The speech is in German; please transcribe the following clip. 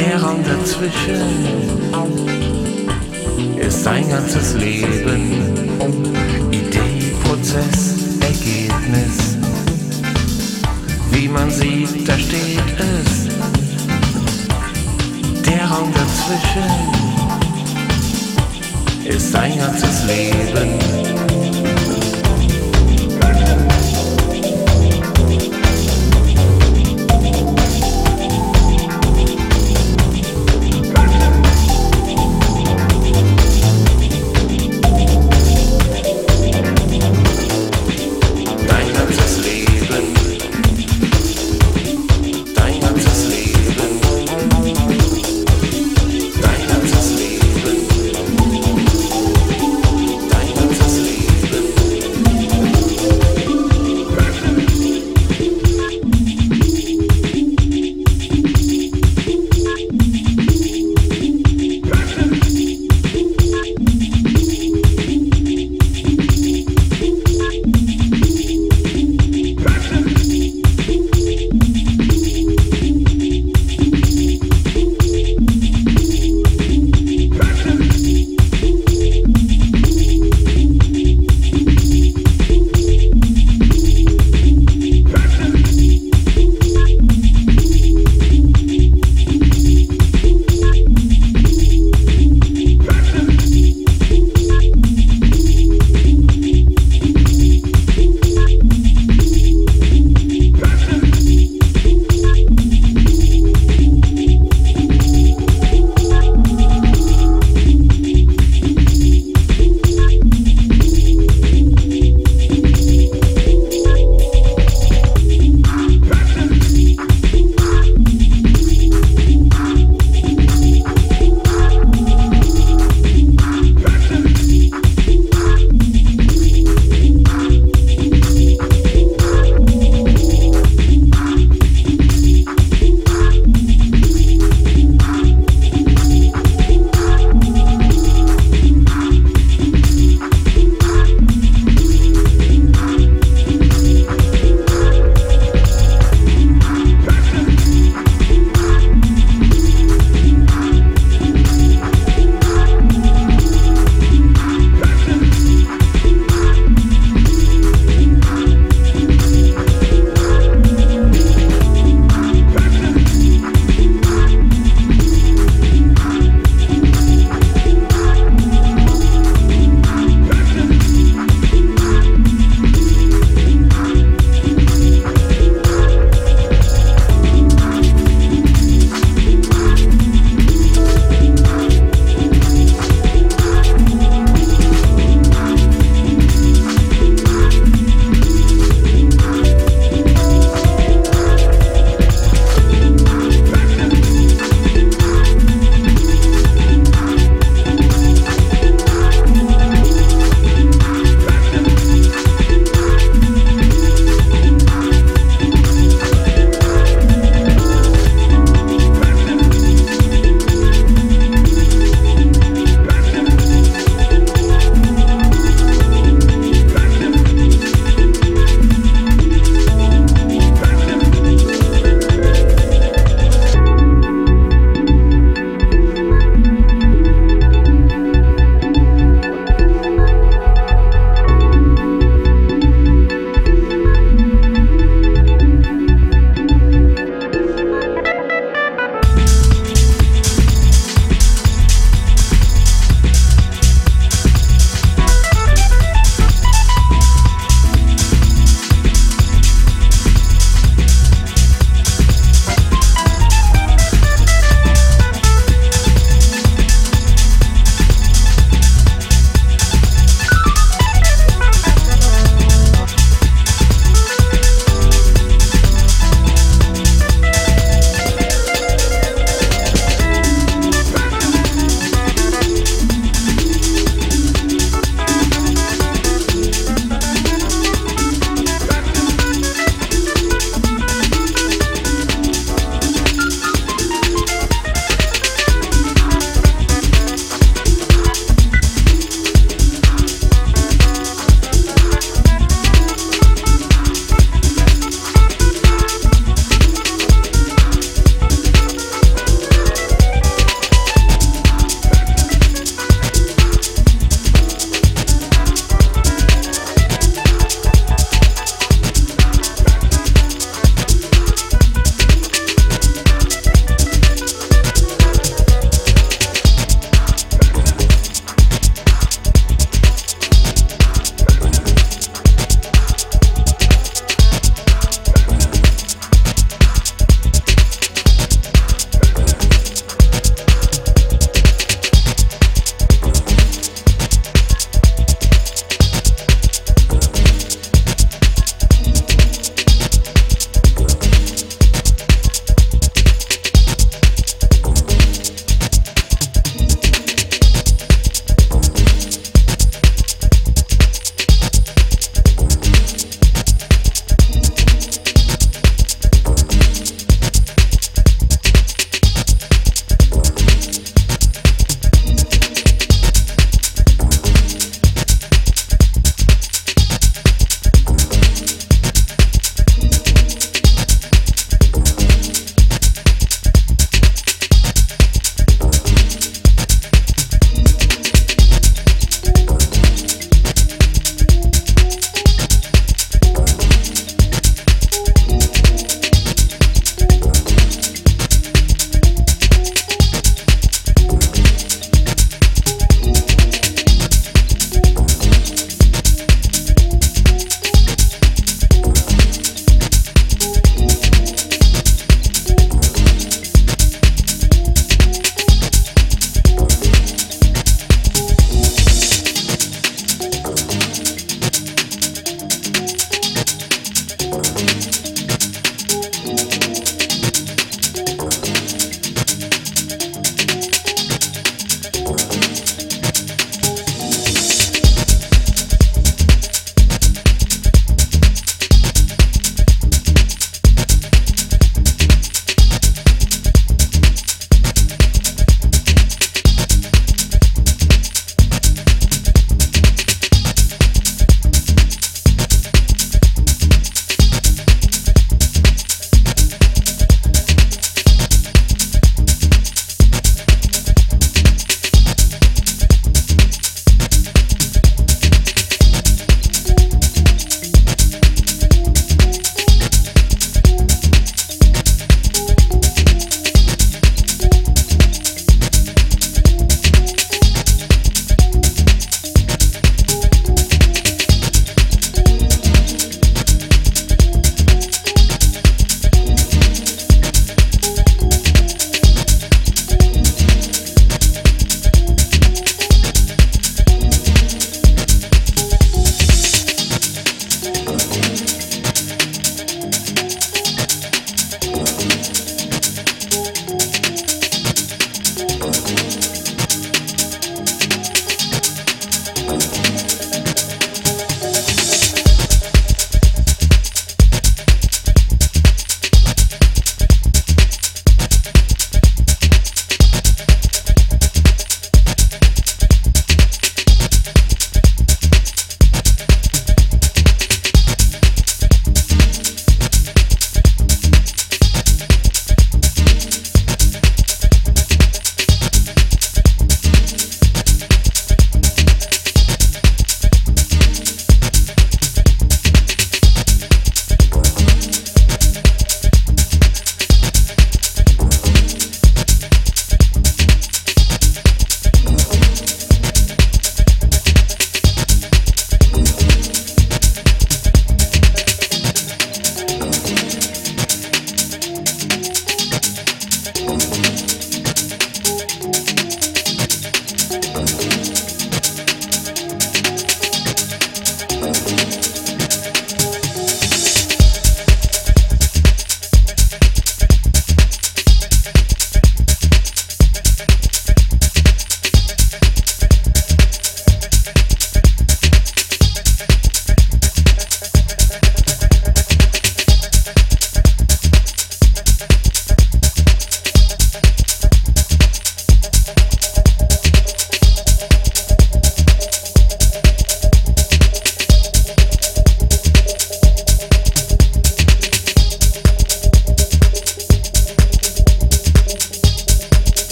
Der Raum dazwischen ist sein ganzes Leben. Idee, Prozess, Ergebnis. Wie man sieht, da steht es. Der Raum dazwischen ist sein ganzes Leben.